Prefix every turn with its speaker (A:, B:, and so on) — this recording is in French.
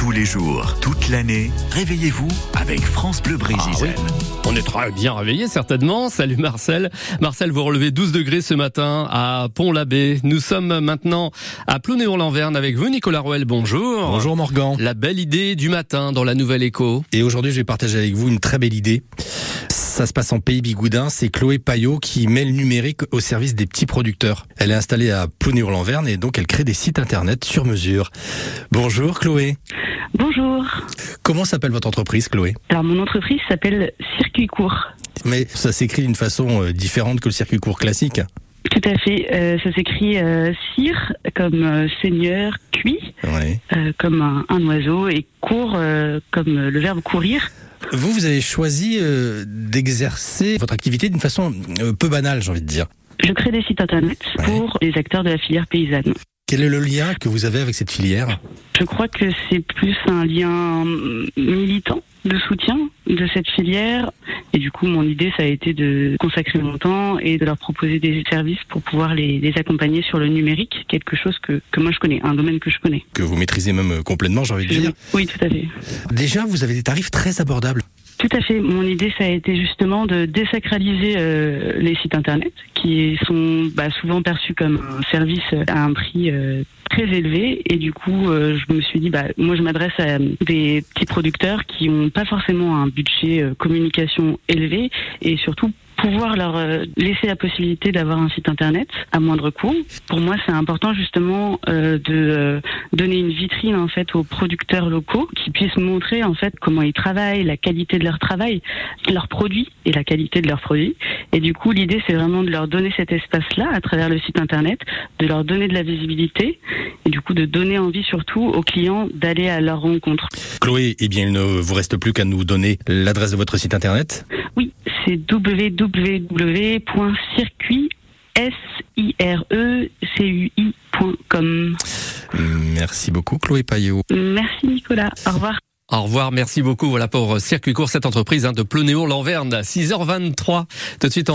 A: Tous les jours, toute l'année, réveillez-vous avec France Bleu Brésil.
B: On est très bien réveillés certainement. Salut Marcel. Marcel, vous relevez 12 degrés ce matin à Pont-l'Abbé. Nous sommes maintenant à Plounéon-Lanverne avec vous, Nicolas Roel. Bonjour.
C: Bonjour Morgan.
B: La belle idée du matin dans la Nouvelle Écho.
C: Et aujourd'hui, je vais partager avec vous une très belle idée. Ça se passe en Pays Bigoudin. C'est Chloé Payot qui met le numérique au service des petits producteurs. Elle est installée à Plounéon-Lanverne et donc elle crée des sites internet sur mesure. Bonjour Chloé.
D: Bonjour.
C: Comment s'appelle votre entreprise, Chloé?
D: Alors mon entreprise s'appelle Circuit Court.
C: Mais ça s'écrit d'une façon euh, différente que le circuit court classique.
D: Tout à fait. Euh, ça s'écrit euh, cire comme euh, seigneur, cuit
C: Ouais.
D: comme un, un oiseau et court comme le verbe courir.
C: Vous, vous avez choisi euh, d'exercer votre activité d'une façon euh, peu banale, j'ai envie de dire.
D: Je crée des sites internet
C: Ouais.
D: pour les acteurs de la filière paysanne.
C: Quel est le lien que vous avez avec cette filière?
D: Je crois que c'est plus un lien hum, militant de soutien de cette filière. Et du coup, mon idée, ça a été de consacrer mon temps et de leur proposer des services pour pouvoir les, les accompagner sur le numérique, quelque chose que, que moi je connais, un domaine que je connais.
C: que vous maîtrisez même euh, complètement, j'ai envie de dire.
D: Oui, tout à fait.
C: Déjà, vous avez des tarifs très abordables.
D: Tout à fait. Mon idée, ça a été justement de désacraliser euh, les sites internet, qui sont bah, souvent perçus comme un service à un prix euh, très élevé. Et du coup, euh, je me suis dit, bah, moi, je m'adresse à des petits producteurs qui n'ont pas forcément un budget communication élevé, et surtout pouvoir leur euh, laisser la possibilité d'avoir un site internet à moindre coût. Pour moi, c'est important justement euh, de euh, donner une vitrine en fait aux producteurs locaux qui puissent montrer en fait comment ils travaillent, la qualité de leur travail, leurs produits et la qualité de leurs produits. Et du coup, l'idée c'est vraiment de leur donner cet espace-là à travers le site internet, de leur donner de la visibilité et du coup de donner envie surtout aux clients d'aller à leur rencontre.
C: Chloé, eh bien, il ne vous reste plus qu'à nous donner l'adresse de votre site internet.
D: Oui, c'est www.circuit.com.
C: Merci beaucoup, Chloé Payot.
D: Merci Nicolas. Au revoir.
B: Au revoir, merci beaucoup. Voilà pour Circuit Court, cette entreprise hein, de Plounéon-Lanverne. 6h23. Tout de suite, on